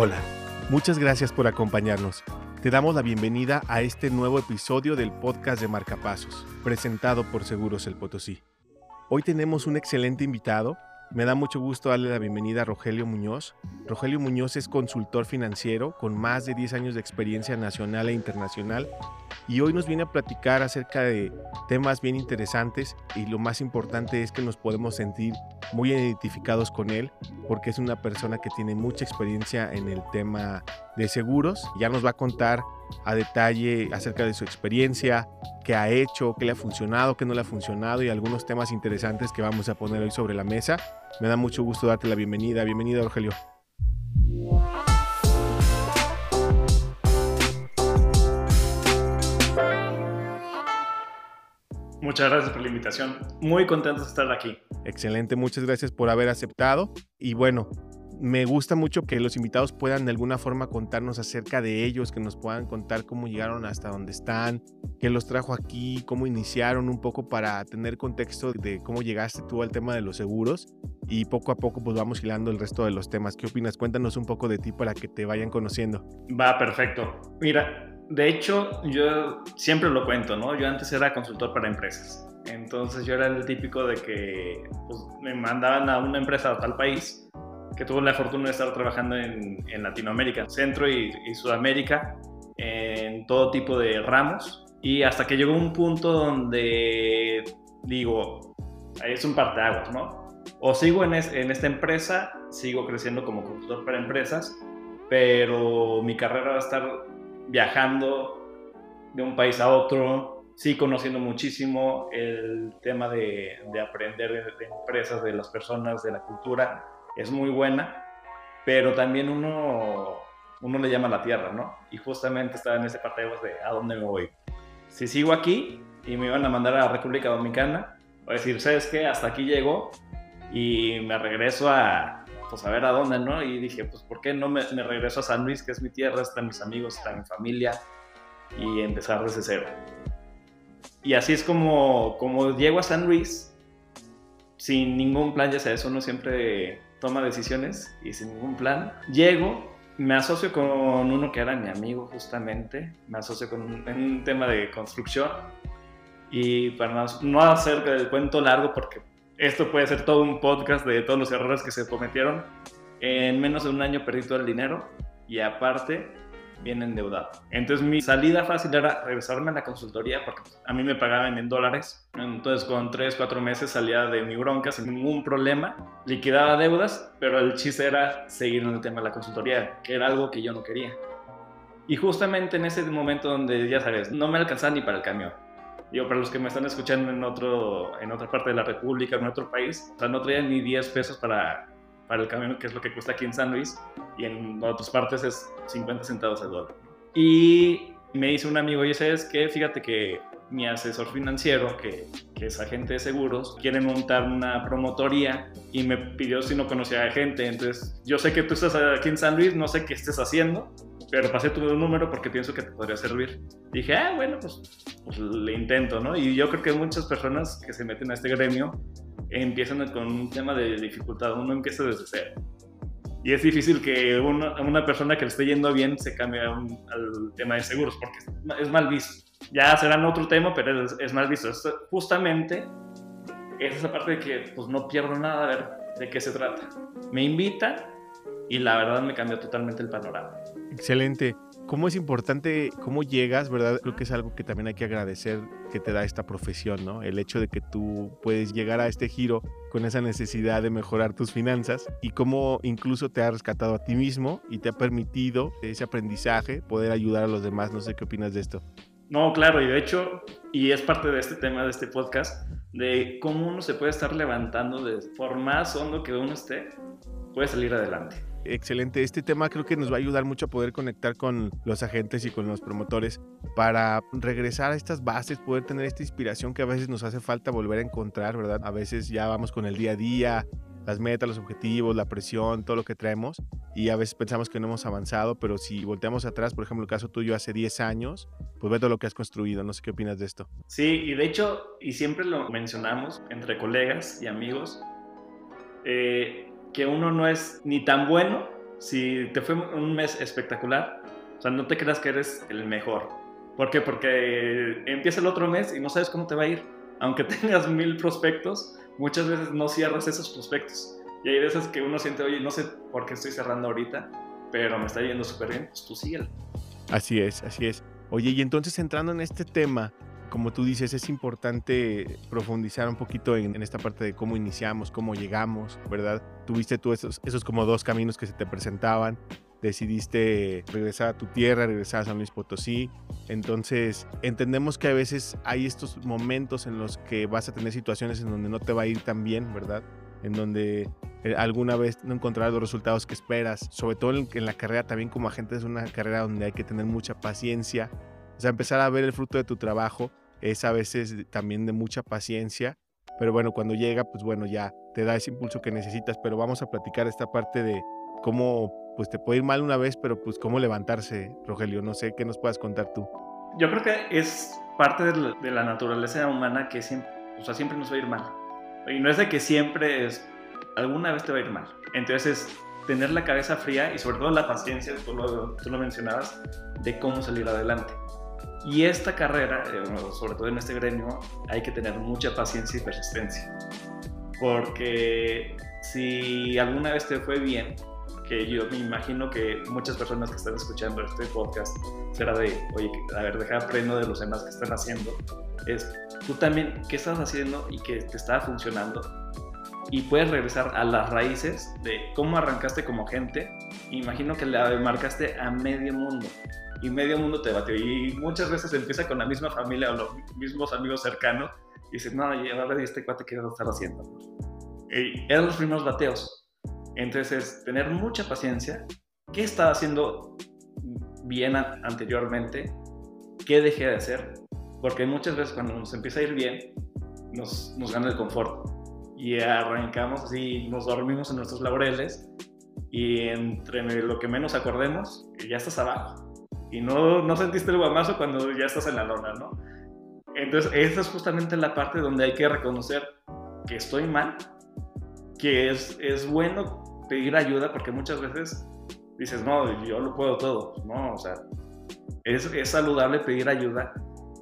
Hola, muchas gracias por acompañarnos. Te damos la bienvenida a este nuevo episodio del podcast de Marcapasos, presentado por Seguros El Potosí. Hoy tenemos un excelente invitado me da mucho gusto darle la bienvenida a Rogelio Muñoz. Rogelio Muñoz es consultor financiero con más de 10 años de experiencia nacional e internacional y hoy nos viene a platicar acerca de temas bien interesantes y lo más importante es que nos podemos sentir muy identificados con él porque es una persona que tiene mucha experiencia en el tema de seguros. Ya nos va a contar a detalle acerca de su experiencia, qué ha hecho, qué le ha funcionado, qué no le ha funcionado y algunos temas interesantes que vamos a poner hoy sobre la mesa. Me da mucho gusto darte la bienvenida. Bienvenido, Rogelio. Muchas gracias por la invitación. Muy contento de estar aquí. Excelente, muchas gracias por haber aceptado. Y bueno, me gusta mucho que los invitados puedan de alguna forma contarnos acerca de ellos, que nos puedan contar cómo llegaron hasta donde están, qué los trajo aquí, cómo iniciaron un poco para tener contexto de cómo llegaste tú al tema de los seguros y poco a poco pues vamos hilando el resto de los temas. ¿Qué opinas? Cuéntanos un poco de ti para que te vayan conociendo. Va, perfecto. Mira, de hecho yo siempre lo cuento, ¿no? Yo antes era consultor para empresas. Entonces yo era el típico de que pues, me mandaban a una empresa a tal país que tuvo la fortuna de estar trabajando en, Latinoamérica, Centro y, Sudamérica, en todo tipo de ramos. Y hasta que llegó un punto donde digo, es un parteaguas, ¿no? O sigo en, en esta empresa, sigo creciendo como consultor para empresas, pero mi carrera va a estar viajando de un país a otro, sí conociendo muchísimo el tema de, de aprender de, de, empresas, de las personas, de la cultura, es muy buena, pero también uno, uno le llama a la tierra, ¿no? Y justamente estaba en ese parte de a dónde me voy. Si sigo aquí y me iban a mandar a la República Dominicana, a decir, ¿sabes qué? Hasta aquí llego y me regreso a, pues a ver a dónde, ¿no? Y dije, pues ¿por qué no me, regreso a San Luis, que es mi tierra, están mis amigos, está mi familia, y empezar desde cero. Y así es como, como llego a San Luis, sin ningún plan, ya sabes, uno siempre toma decisiones y sin ningún plan. Llego, me asocio con uno que era mi amigo justamente, me asocio con un, en un tema de construcción y para no hacer el cuento largo porque esto puede ser todo un podcast de todos los errores que se cometieron, en menos de un año perdí todo el dinero y aparte bien endeudado. Entonces mi salida fácil era regresarme a la consultoría porque a mí me pagaban en dólares. Entonces con 3, 4 meses salía de mi bronca sin ningún problema, liquidaba deudas, pero el chiste era seguir en el tema de la consultoría, que era algo que yo no quería. Y justamente en ese momento donde, ya sabes, no me alcanzaba ni para el camión. Yo, para los que me están escuchando en, otro, en otra parte de la República, en otro país, o sea, no traía ni 10 pesos para para el camión, que es lo que cuesta aquí en San Luis, y en otras partes es 50 centavos al dólar. Y me dice un amigo, y ¿sabes qué? Fíjate que mi asesor financiero, que, que, es agente de seguros, quiere montar una promotoría y me pidió si no conocía a gente. Entonces, yo sé que tú estás aquí en San Luis, no sé qué estés haciendo, pero pasé tu número porque pienso que te podría servir. Dije, ah, bueno, pues, pues le intento, ¿no? Y yo creo que muchas personas que se meten a este gremio empiezan con un tema de dificultad, uno empieza desde cero. Y es difícil que una, una persona que le esté yendo bien se cambie al tema de seguros, porque es mal visto. Ya serán otro tema, pero es, es mal visto. Es justamente es esa parte de que pues no pierdo nada a ver de qué se trata. Me invitan y la verdad me cambió totalmente el panorama. Excelente cómo es importante, cómo llegas, ¿verdad? Creo que es algo que también hay que agradecer que te da esta profesión, ¿no? El hecho de que tú puedes llegar a este giro con esa necesidad de mejorar tus finanzas y cómo incluso te ha rescatado a ti mismo y te ha permitido ese aprendizaje, poder ayudar a los demás. No sé qué opinas de esto. No, claro, y de hecho, y es parte de este tema, de este podcast, de cómo uno se puede estar levantando de, por más hondo que uno esté, puede salir adelante excelente. Este tema creo que nos va a ayudar mucho a poder conectar con los agentes y con los promotores para regresar a estas bases, poder tener esta inspiración que a veces nos hace falta volver a encontrar, ¿verdad? A veces ya vamos con el día a día, las metas, los objetivos, la presión, todo lo que traemos y a veces pensamos que no hemos avanzado, pero si volteamos atrás, por ejemplo, el caso tuyo hace 10 años, pues ve todo lo que has construido, no sé qué opinas de esto. Sí, y de hecho, y siempre lo mencionamos entre colegas y amigos, eh, que uno no es ni tan bueno si te fue un mes espectacular, o sea, no te creas que eres el mejor. ¿Por qué? Porque empieza el otro mes y no sabes cómo te va a ir. Aunque tengas mil prospectos, muchas veces no cierras esos prospectos. Y hay veces que uno siente, oye, no sé por qué estoy cerrando ahorita, pero me está yendo súper bien, pues tú síguelo. Así es, así es. Oye, y entonces entrando en este tema, como tú dices, es importante profundizar un poquito en, esta parte de cómo iniciamos, cómo llegamos, ¿verdad? Tuviste tú esos, esos como dos caminos que se te presentaban. Decidiste regresar a tu tierra, regresar a San Luis Potosí. Entonces, entendemos que a veces hay estos momentos en los que vas a tener situaciones en donde no te va a ir tan bien, ¿verdad? En donde eh, alguna vez no encontrarás los resultados que esperas. Sobre todo en, en la carrera también como agente es una carrera donde hay que tener mucha paciencia o sea, empezar a ver el fruto de tu trabajo es a veces también de mucha paciencia, pero bueno, cuando llega, pues bueno, ya te da ese impulso que necesitas, pero vamos a platicar esta parte de cómo, pues te puede ir mal una vez, pero pues cómo levantarse, Rogelio, no sé, ¿qué nos puedas contar tú? Yo creo que es parte de la, naturaleza humana que siempre, o sea, siempre nos va a ir mal. Y no es de que siempre es, alguna vez te va a ir mal. Entonces, tener la cabeza fría y sobre todo la paciencia, tú lo, tú lo mencionabas, de cómo salir adelante. Y esta carrera, eh, sobre todo en este gremio, hay que tener mucha paciencia y persistencia. Porque si alguna vez te fue bien, que yo me imagino que muchas personas que están escuchando este podcast será de, oye, a ver, deja aprendo de los demás que están haciendo. Es tú también, ¿qué estás haciendo y que te está funcionando? Y puedes regresar a las raíces de cómo arrancaste como gente. Imagino que le marcaste a medio mundo y medio mundo te bate Y muchas veces empieza con la misma familia o los mismos amigos cercanos y dices, no, y ahora este cuate qué va a estar haciendo. Y eran los primeros bateos. Entonces, tener mucha paciencia. ¿Qué estaba haciendo bien anteriormente? ¿Qué dejé de hacer? Porque muchas veces cuando nos empieza a ir bien, nos, nos gana el confort. Y arrancamos así, nos dormimos en nuestros laureles y entre lo que menos acordemos, ya estás abajo y no, no sentiste el guamazo cuando ya estás en la lona, ¿no? Entonces, esa es justamente la parte donde hay que reconocer que estoy mal, que es, es bueno pedir ayuda, porque muchas veces dices, no, yo lo puedo todo. No, o sea, es, es saludable pedir ayuda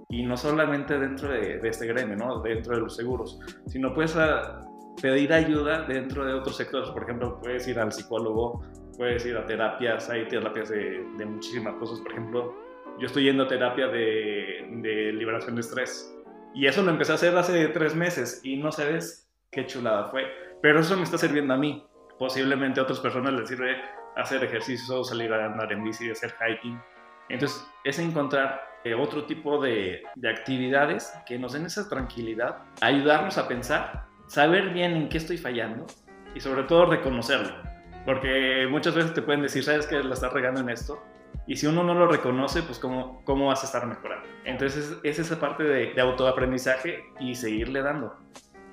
y no solamente dentro de, de, este gremio, ¿no? Dentro de los seguros, sino puedes pedir ayuda dentro de otros sectores. Por ejemplo, puedes ir al psicólogo, puedes ir a terapias, hay terapias de, de muchísimas cosas. Por ejemplo, yo estoy yendo a terapia de, de, liberación de estrés. Y eso lo empecé a hacer hace tres meses y no sabes qué chulada fue. Pero eso me está sirviendo a mí. Posiblemente a otras personas les sirve hacer ejercicio, salir a andar en bici, hacer hiking. Entonces, es encontrar eh, otro tipo de, de actividades que nos den esa tranquilidad, ayudarnos a pensar, saber bien en qué estoy fallando y sobre todo reconocerlo porque muchas veces te pueden decir, sabes que la estás regando en esto. Y si uno no lo reconoce, pues cómo, cómo vas a estar mejorando. Entonces es esa parte de, de autoaprendizaje y seguirle dando.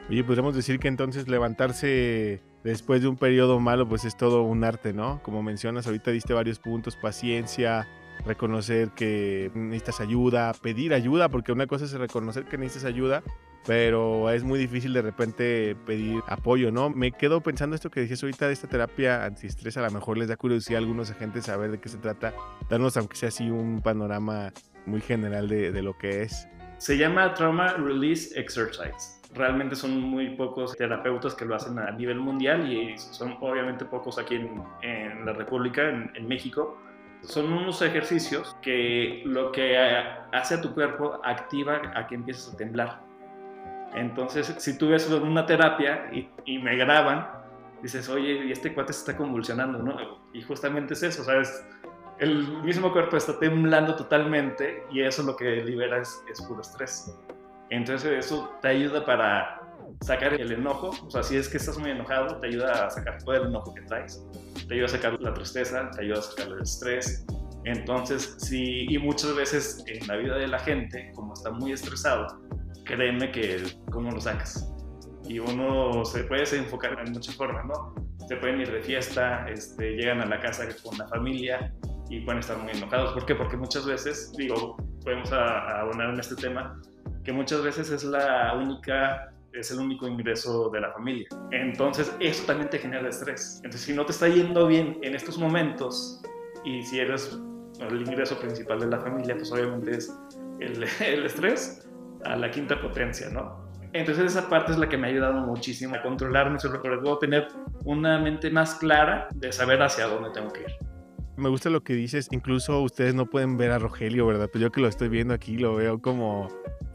Oye, podríamos decir que entonces levantarse después de un periodo malo, pues es todo un arte, ¿no? Como mencionas, ahorita diste varios puntos, paciencia, reconocer que necesitas ayuda, pedir ayuda, porque una cosa es reconocer que necesitas ayuda, pero es muy difícil de repente pedir apoyo, ¿no? Me quedo pensando esto que decías ahorita de esta terapia antiestrés, a lo mejor les da curiosidad a algunos agentes saber de qué se trata, darnos aunque sea así un panorama muy general de, de lo que es. Se llama Trauma Release Exercise. Realmente son muy pocos terapeutas que lo hacen a nivel mundial y son obviamente pocos aquí en, en la República, en, en México son unos ejercicios que lo que hace a tu cuerpo activa a que empieces a temblar. Entonces, si tú ves una terapia y, me graban, dices, oye, y este cuate se está convulsionando, ¿no? Y justamente es eso, ¿sabes? El mismo cuerpo está temblando totalmente y eso lo que libera es, es puro estrés. Entonces, eso te ayuda para sacar el enojo, o sea, si es que estás muy enojado, te ayuda a sacar todo el enojo que traes, te ayuda a sacar la tristeza, te ayuda a sacar el estrés. Entonces, sí, y muchas veces en la vida de la gente, como está muy estresado, créeme que cómo lo sacas. Y uno se puede enfocar en muchas formas, ¿no? Se pueden ir de fiesta, este, llegan a la casa con la familia y pueden estar muy enojados. ¿Por qué? Porque muchas veces, digo, podemos abonar en este tema, que muchas veces es la única es el único ingreso de la familia. Entonces, eso también te genera estrés. Entonces, si no te está yendo bien en estos momentos y si eres el ingreso principal de la familia, pues obviamente es el, el estrés a la quinta potencia, ¿no? Entonces esa parte es la que me ha ayudado muchísimo a controlarme, sobre todo tener una mente más clara de saber hacia dónde tengo que ir. Me gusta lo que dices, incluso ustedes no pueden ver a Rogelio, ¿verdad? Pero yo que lo estoy viendo aquí lo veo como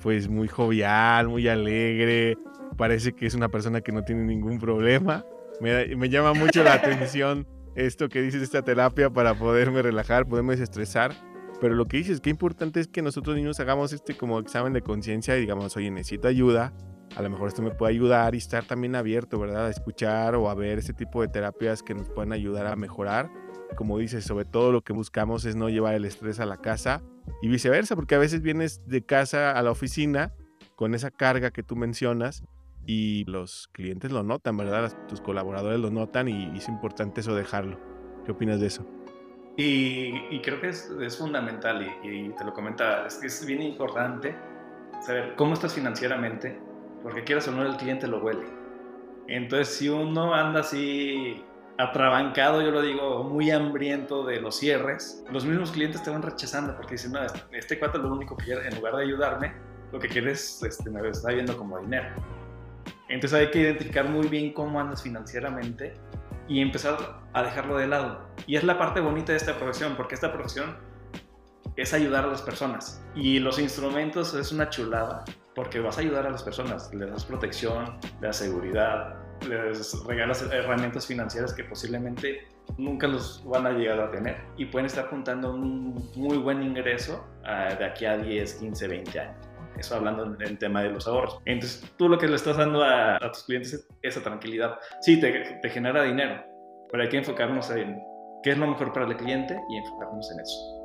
pues muy jovial, muy alegre, parece que es una persona que no tiene ningún problema. Me, me llama mucho la atención esto que dices esta terapia para poderme relajar, poderme desestresar. Pero lo que dices, qué importante es que nosotros niños hagamos este como examen de conciencia y digamos, oye, necesito ayuda, a lo mejor esto me puede ayudar y estar también abierto, ¿verdad? A escuchar o a ver este tipo de terapias que nos pueden ayudar a mejorar. Como dices, sobre todo lo que buscamos es no llevar el estrés a la casa y viceversa, porque a veces vienes de casa a la oficina con esa carga que tú mencionas y los clientes lo notan, ¿verdad? Tus colaboradores lo notan y, es importante eso dejarlo. ¿Qué opinas de eso? Y, creo que es, es fundamental y, te lo comentaba, es es bien importante saber cómo estás financieramente, porque quieras o no el cliente lo huele. Entonces si uno anda así atrabancado, yo lo digo, muy hambriento de los cierres, los mismos clientes te van rechazando porque dicen, no, este, este cuate lo único que quiere, en lugar de ayudarme, lo que quiere es, este, me está viendo como dinero. Entonces hay que identificar muy bien cómo andas financieramente y empezar a dejarlo de lado. Y es la parte bonita de esta profesión, porque esta profesión es ayudar a las personas. Y los instrumentos es una chulada, porque vas a ayudar a las personas, les das protección, les das seguridad, les regalas herramientas financieras que posiblemente nunca los van a llegar a tener y pueden estar juntando un muy buen ingreso ah, de aquí a 10, 15, 20 años. Eso hablando en el tema de los ahorros. Entonces, tú lo que le estás dando a, tus clientes es esa tranquilidad. Sí, te, te genera dinero, pero hay que enfocarnos en qué es lo mejor para el cliente y enfocarnos en eso.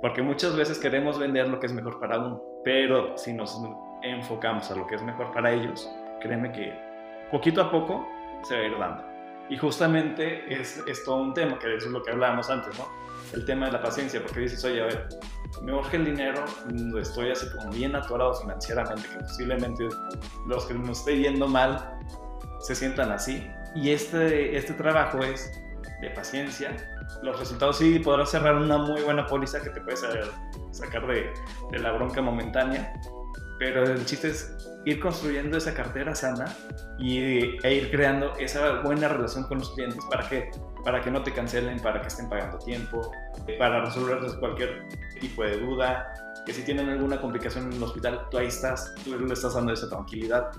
Porque muchas veces queremos vender lo que es mejor para uno, pero si nos enfocamos a lo que es mejor para ellos, créeme que poquito a poco se va a ir dando. Y justamente es, es todo un tema, que eso es lo que hablábamos antes, ¿no? El tema de la paciencia, porque dices, oye, a ver, me urge el dinero, estoy así como bien atorado financieramente, que posiblemente los que nos esté yendo mal se sientan así. Y este, este trabajo es de paciencia. Los resultados sí podrás cerrar una muy buena póliza que te puede sacar de, de la bronca momentánea, pero el chiste es ir construyendo esa cartera sana y, e ir creando esa buena relación con los clientes para que, para que no te cancelen, para que estén pagando tiempo, para resolverles cualquier tipo de duda, que si tienen alguna complicación en el hospital, tú ahí estás, tú le estás dando esa tranquilidad.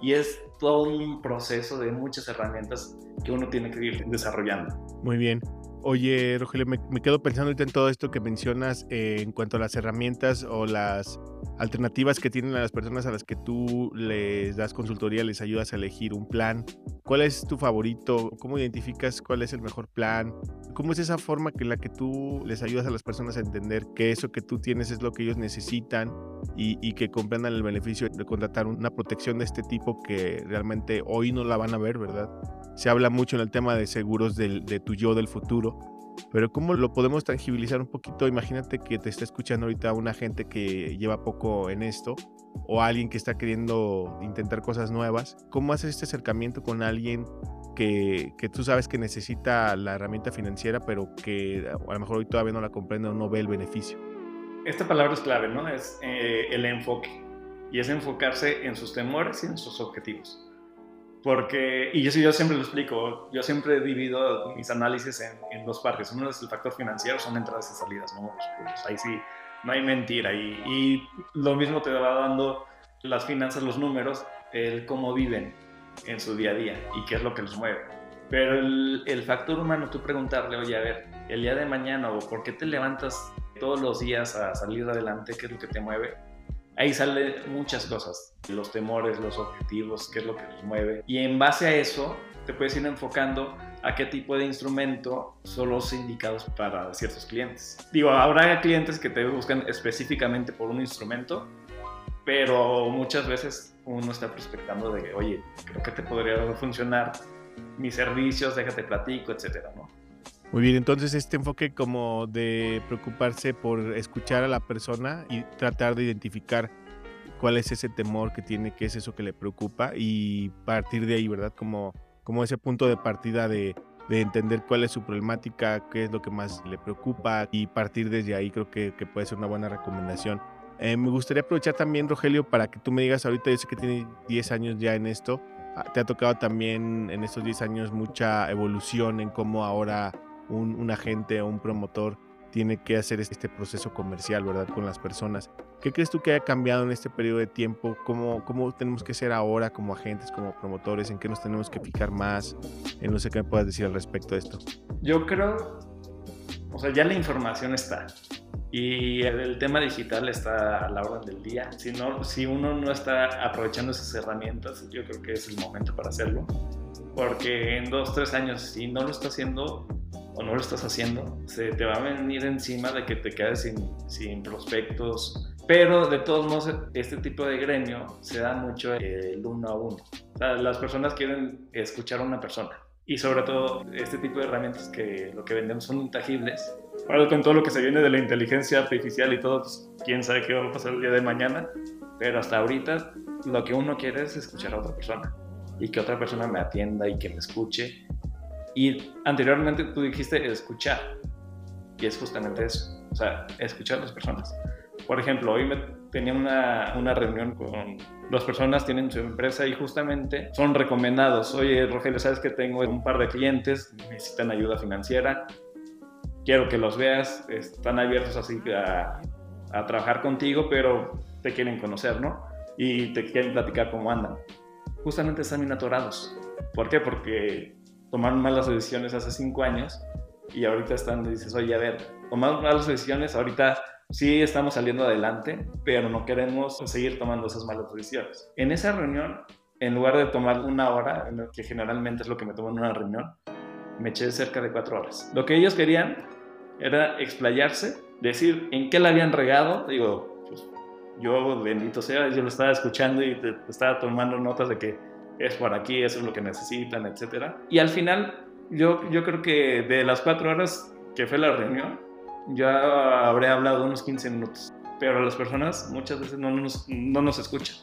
Y es todo un proceso de muchas herramientas que uno tiene que ir desarrollando. Muy bien. Oye, Rogelio, me, quedo pensando en todo esto que mencionas eh, en cuanto a las herramientas o las alternativas que tienen las personas a las que tú les das consultoría, les ayudas a elegir un plan. ¿Cuál es tu favorito? ¿Cómo identificas cuál es el mejor plan? ¿Cómo es esa forma que la que tú les ayudas a las personas a entender que eso que tú tienes es lo que ellos necesitan y, que comprendan el beneficio de contratar una protección de este tipo que realmente hoy no la van a ver, ¿verdad? Se habla mucho en el tema de seguros de tu yo del futuro, pero ¿cómo lo podemos tangibilizar un poquito? Imagínate que te está escuchando ahorita una gente que lleva poco en esto o alguien que está queriendo intentar cosas nuevas. ¿Cómo haces este acercamiento con alguien que, que, tú sabes que necesita la herramienta financiera, pero que a lo mejor hoy todavía no la comprende o no ve el beneficio? Esta palabra es clave, ¿no? Es eh, el enfoque. Y es enfocarse en sus temores y en sus objetivos. Porque, y yo, yo siempre lo explico, yo siempre divido mis análisis en, en dos partes. Uno es el factor financiero, son entradas y salidas, ¿no? Pues ahí sí, no hay mentira. Y, y, lo mismo te va dando las finanzas, los números, el cómo viven en su día a día y qué es lo que los mueve. Pero el, el factor humano, tú preguntarle, oye, a ver, el día de mañana o por qué te levantas todos los días a salir adelante, qué es lo que te mueve, ahí salen muchas cosas, los temores, los objetivos, qué es lo que nos mueve. Y en base a eso, te puedes ir enfocando a qué tipo de instrumento son los indicados para ciertos clientes. Digo, habrá clientes que te buscan específicamente por un instrumento, pero muchas veces uno está prospectando de, oye, creo que te podría funcionar mis servicios, déjate platico, etcétera, ¿no? Muy bien, entonces este enfoque como de preocuparse por escuchar a la persona y tratar de identificar cuál es ese temor que tiene, qué es eso que le preocupa y partir de ahí, ¿verdad? Como, como ese punto de partida de, de entender cuál es su problemática, qué es lo que más le preocupa y partir desde ahí creo que, que puede ser una buena recomendación. Eh, me gustaría aprovechar también, Rogelio, para que tú me digas, ahorita yo sé que tienes 10 años ya en esto, ah, te ha tocado también en estos 10 años mucha evolución en cómo ahora un, un agente o un promotor tiene que hacer este proceso comercial, ¿verdad? Con las personas. ¿Qué crees tú que haya cambiado en este periodo de tiempo? ¿Cómo, cómo tenemos que ser ahora como agentes, como promotores? ¿En qué nos tenemos que fijar más? En no sé qué me puedas decir al respecto de esto. Yo creo, o sea, ya la información está. Y el tema digital está a la orden del día. Si, no, si uno no está aprovechando esas herramientas, yo creo que es el momento para hacerlo. Porque en dos, tres años, si no lo está haciendo, o no lo estás haciendo, se te va a venir encima de que te quedes sin, sin prospectos. Pero de todos modos, este tipo de gremio se da mucho el uno a uno. O sea, las personas quieren escuchar a una persona. Y sobre todo, este tipo de herramientas que lo que vendemos son intangibles. Ahora con todo lo que se viene de la inteligencia artificial y todo, pues, quién sabe qué va a pasar el día de mañana. Pero hasta ahorita, lo que uno quiere es escuchar a otra persona. Y que otra persona me atienda y que me escuche y anteriormente tú dijiste escuchar. Y es justamente eso. O sea, escuchar a las personas. Por ejemplo, hoy me tenía una, una, reunión con dos personas, tienen su empresa y justamente son recomendados. Oye, Rogelio, sabes que tengo un par de clientes, necesitan ayuda financiera, quiero que los veas, están abiertos así a, a trabajar contigo, pero te quieren conocer, ¿no? Y te quieren platicar cómo andan. Justamente están bien atorados. ¿Por qué? Porque tomaron malas decisiones hace cinco años y ahorita están, dices, oye, a ver, tomamos malas decisiones, ahorita sí estamos saliendo adelante, pero no queremos seguir tomando esas malas decisiones. En esa reunión, en lugar de tomar una hora, que generalmente es lo que me tomo en una reunión, me eché cerca de cuatro horas. Lo que ellos querían era explayarse, decir en qué la habían regado, digo, pues, yo bendito sea, yo lo estaba escuchando y estaba tomando notas de que es por aquí, eso es lo que necesitan, etc. Y al final, yo, yo creo que de las cuatro horas que fue la reunión, ya habré hablado unos 15 minutos. Pero las personas muchas veces no nos, no nos escuchan.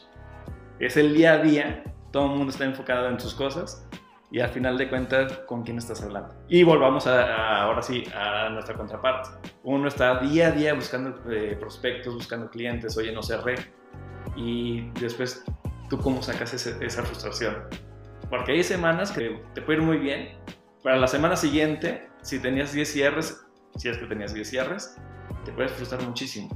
Es el día a día, todo el mundo está enfocado en sus cosas y al final de cuentas, ¿con quién estás hablando? Y volvamos a, ahora sí a nuestra contraparte. Uno está día a día buscando eh, prospectos, buscando clientes, oye, no cerré. Y después ¿tú cómo sacas esa frustración? Porque hay semanas que te puede ir muy bien. Para la semana siguiente, si tenías 10 cierres, si es que tenías 10 cierres, te puedes frustrar muchísimo.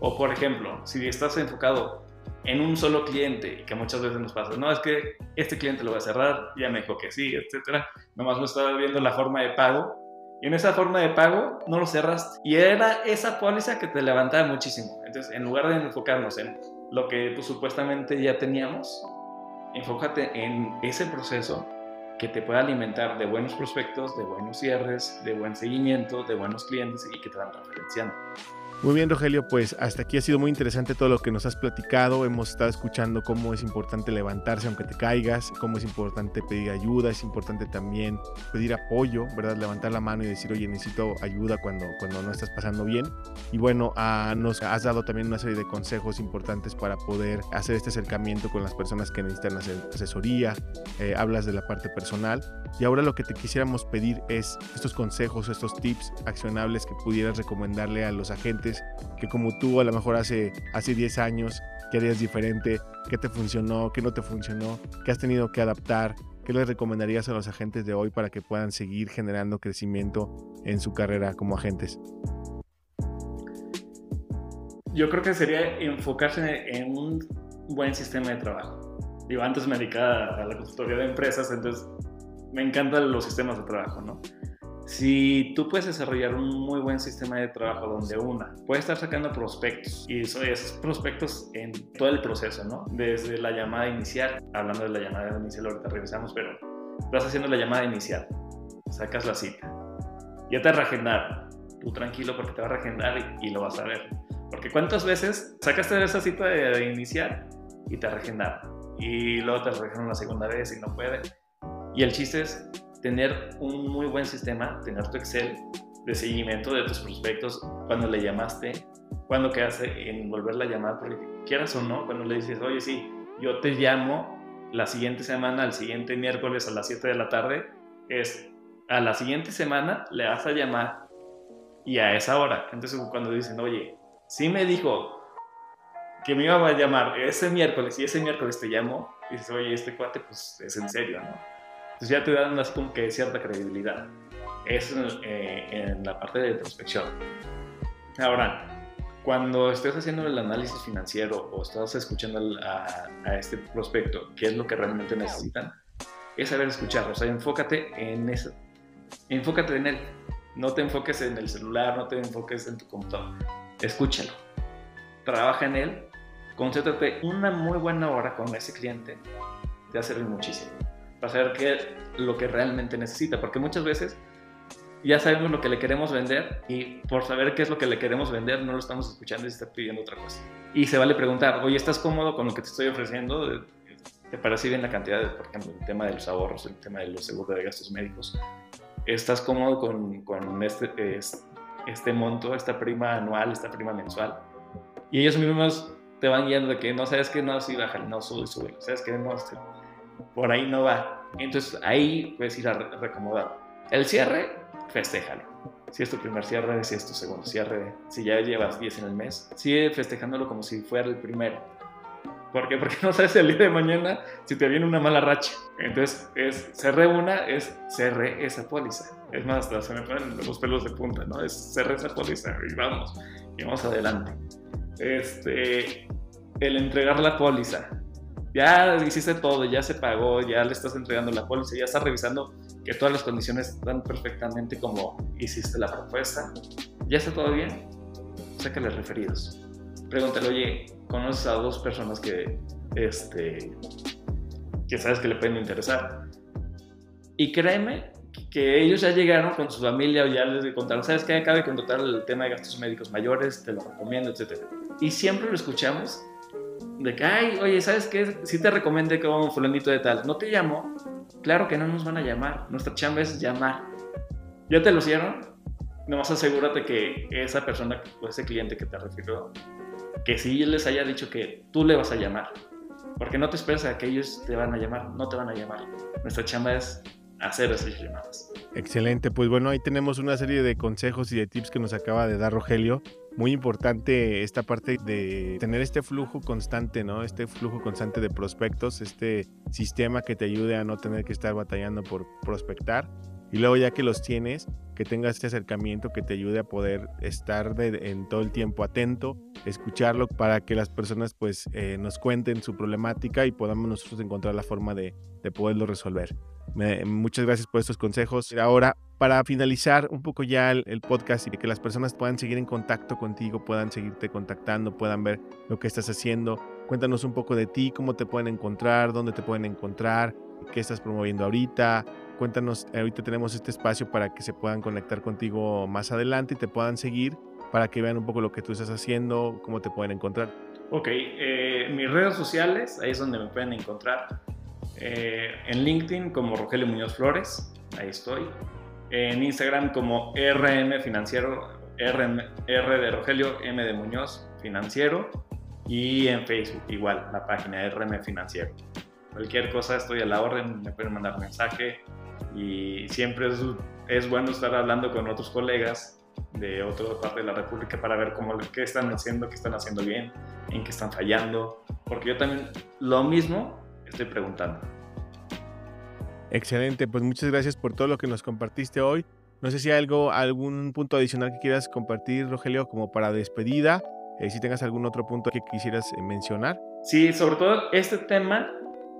O por ejemplo, si estás enfocado en un solo cliente, que muchas veces nos pasa, no, es que este cliente lo va a cerrar, ya me dijo que sí, etcétera, nomás no estaba viendo la forma de pago, y en esa forma de pago no lo cerraste. Y era esa póliza que te levantaba muchísimo. Entonces, en lugar de enfocarnos en lo que pues, supuestamente ya teníamos. Enfócate en ese proceso que te pueda alimentar de buenos prospectos, de buenos cierres, de buen seguimiento, de buenos clientes y que te van referenciando. Muy bien, Rogelio, pues hasta aquí ha sido muy interesante todo lo que nos has platicado. Hemos estado escuchando cómo es importante levantarse aunque te caigas, cómo es importante pedir ayuda, es importante también pedir apoyo, ¿verdad? Levantar la mano y decir, oye, necesito ayuda cuando, cuando no estás pasando bien. Y bueno, ah, nos has dado también una serie de consejos importantes para poder hacer este acercamiento con las personas que necesitan hacer asesoría. Eh, hablas de la parte personal. Y ahora lo que te quisiéramos pedir es estos consejos, estos tips accionables que pudieras recomendarle a los agentes que como tú a lo mejor hace, hace 10 años, ¿qué harías diferente? ¿Qué te funcionó? ¿Qué no te funcionó? ¿Qué has tenido que adaptar? ¿Qué les recomendarías a los agentes de hoy para que puedan seguir generando crecimiento en su carrera como agentes? Yo creo que sería enfocarse en un buen sistema de trabajo. Digo, antes me dedicaba a la consultoría de empresas, entonces me encantan los sistemas de trabajo, ¿no? Si tú puedes desarrollar un muy buen sistema de trabajo donde una puede estar sacando prospectos y esos prospectos en todo el proceso, ¿no? Desde la llamada inicial, hablando de la llamada inicial, ahorita revisamos, pero vas haciendo la llamada inicial, sacas la cita, ya te reagendaron, tú tranquilo porque te va a reagendar y, lo vas a ver. Porque cuántas veces sacaste esa cita de, inicial y te reagendaron y luego te reagendaron la segunda vez y no puede. Y el chiste es tener un muy buen sistema, tener tu Excel de seguimiento de tus prospectos, cuando le llamaste, cuando quedaste en volver la llamada, porque quieras o no, cuando le dices, oye, sí, yo te llamo la siguiente semana, el siguiente miércoles a las 7 de la tarde, es a la siguiente semana le vas a llamar y a esa hora. Entonces cuando dicen, oye, sí me dijo que me iba a llamar ese miércoles y ese miércoles te llamo, dices, oye, este cuate pues es en serio, ¿no? Entonces ya te dan así como que cierta credibilidad. Eso eh, en la parte de prospección. Ahora, cuando estés haciendo el análisis financiero o estás escuchando a, a, este prospecto, qué es lo que realmente necesitan, es saber escuchar. O sea, enfócate en eso. Enfócate en él. No te enfoques en el celular, no te enfoques en tu computador. Escúchalo. Trabaja en él. Concéntrate una muy buena hora con ese cliente. Te va a servir muchísimo. Para saber qué lo que realmente necesita. Porque muchas veces ya sabemos lo que le queremos vender y por saber qué es lo que le queremos vender no lo estamos escuchando y se está pidiendo otra cosa. Y se vale preguntar, oye, ¿estás cómodo con lo que te estoy ofreciendo? ¿Te parece bien la cantidad, de, por ejemplo, el tema de los ahorros, el tema de los seguros de gastos médicos? ¿Estás cómodo con, con este, este monto, esta prima anual, esta prima mensual? Y ellos mismos te van guiando de que no sabes que no, sí, bájale, no, sube, sube, sabes que no, este, por ahí no va. Entonces ahí puedes ir a recomodar. El cierre festéjalo. Si es tu primer cierre, si es tu segundo cierre, si ya llevas 10 en el mes, sigue festejándolo como si fuera el primero. ¿Por qué? Porque no sabes el día de mañana si te viene una mala racha. Entonces, es cerré una, es cerré esa póliza. Es más, hasta se me los pelos de punta, ¿no? Es cerré esa póliza y vamos, y vamos adelante. Este, el entregar la póliza. Ya hiciste todo, ya se pagó, ya le estás entregando la póliza, ya estás revisando que todas las condiciones están perfectamente como hiciste la propuesta. ¿Ya está todo bien? Sácale referidos. Pregúntale, oye, ¿conoces a dos personas que, este, que sabes que le pueden interesar? Y créeme que ellos ya llegaron con su familia o ya les contaron, ¿sabes qué? Acaba de contratar el tema de gastos médicos mayores, te lo recomiendo, etc. Y siempre lo escuchamos de que, ay, oye, ¿sabes qué? Si te recomendé que vamos fulanito de tal, no te llamo, Claro que no nos van a llamar. Nuestra chamba es llamar. ¿Ya te lo hicieron? Nomás asegúrate que esa persona o ese cliente que te refirió, que si les haya dicho que tú le vas a llamar. Porque no te esperes a que ellos te van a llamar. No te van a llamar. Nuestra chamba es hacer esas llamadas. Excelente. Pues bueno, ahí tenemos una serie de consejos y de tips que nos acaba de dar Rogelio muy importante esta parte de tener este flujo constante, ¿no? Este flujo constante de prospectos, este sistema que te ayude a no tener que estar batallando por prospectar. Y luego ya que los tienes, que tengas este acercamiento que te ayude a poder estar en todo el tiempo atento, escucharlo para que las personas pues eh, nos cuenten su problemática y podamos nosotros encontrar la forma de, de poderlo resolver muchas gracias por estos consejos. Ahora, para finalizar un poco ya el, podcast y que las personas puedan seguir en contacto contigo, puedan seguirte contactando, puedan ver lo que estás haciendo, cuéntanos un poco de ti, cómo te pueden encontrar, dónde te pueden encontrar, qué estás promoviendo ahorita. Cuéntanos, ahorita tenemos este espacio para que se puedan conectar contigo más adelante y te puedan seguir para que vean un poco lo que tú estás haciendo, cómo te pueden encontrar. Ok, eh, mis redes sociales, ahí es donde me pueden encontrar. Eh, en LinkedIn como Rogelio Muñoz Flores, ahí estoy. En Instagram como RM Financiero, R, R de Rogelio, M de Muñoz Financiero. Y en Facebook igual, la página RM Financiero. Cualquier cosa estoy a la orden, me pueden mandar mensaje. Y siempre es, es bueno estar hablando con otros colegas de otra parte de la República para ver cómo, qué están haciendo, qué están haciendo bien, en qué están fallando. Porque yo también lo mismo estoy preguntando. Excelente, pues muchas gracias por todo lo que nos compartiste hoy. No sé si hay algo, algún punto adicional que quieras compartir, Rogelio, como para despedida. Eh, si tengas algún otro punto que quisieras eh, mencionar. Sí, sobre todo este tema,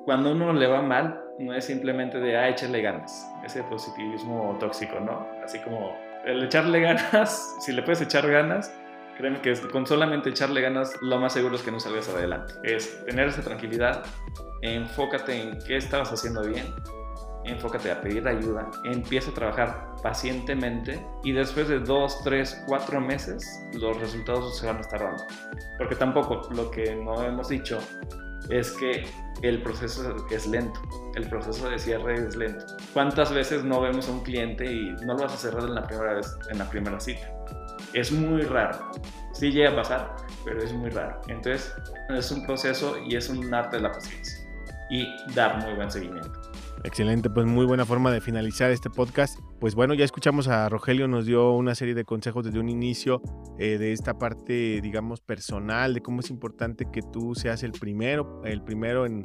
cuando uno le va mal, no es simplemente de, ah, echarle ganas, ese positivismo tóxico, ¿no? Así como el echarle ganas, si le puedes echar ganas, créeme que con solamente echarle ganas, lo más seguro es que no salgas adelante. Es tener esa tranquilidad, enfócate en qué estabas haciendo bien, enfócate a pedir ayuda, empieza a trabajar pacientemente y después de dos, tres, cuatro meses los resultados se van a estar dando. Porque tampoco lo que no hemos dicho es que el proceso es lento, el proceso de cierre es lento. ¿Cuántas veces no vemos a un cliente y no lo vas a cerrar en la primera vez, en la primera cita? Es muy raro. Sí llega a pasar, pero es muy raro. Entonces, es un proceso y es un arte de la paciencia y dar muy buen seguimiento. Excelente, pues muy buena forma de finalizar este podcast. Pues bueno, ya escuchamos a Rogelio, nos dio una serie de consejos desde un inicio eh, de esta parte, digamos, personal, de cómo es importante que tú seas el primero, el primero en,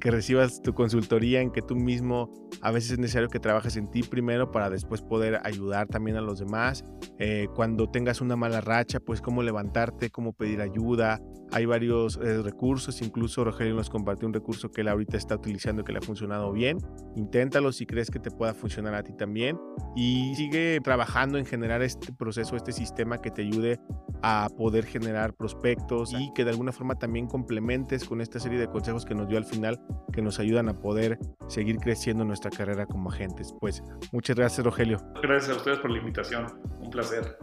que recibas tu consultoría, en que tú mismo a veces es necesario que trabajes en ti primero para después poder ayudar también a los demás. Eh, cuando tengas una mala racha, pues cómo levantarte, cómo pedir ayuda. Hay varios eh, recursos, incluso Rogelio nos compartió un recurso que él ahorita está utilizando que le ha funcionado bien. Inténtalo si crees que te pueda funcionar a ti también y sigue trabajando en generar este proceso, este sistema que te ayude a poder generar prospectos y que de alguna forma también complementes con esta serie de consejos que nos dio al final que nos ayudan a poder seguir creciendo nuestra carrera como agentes. Pues muchas gracias Rogelio. Gracias a ustedes por la invitación, un placer.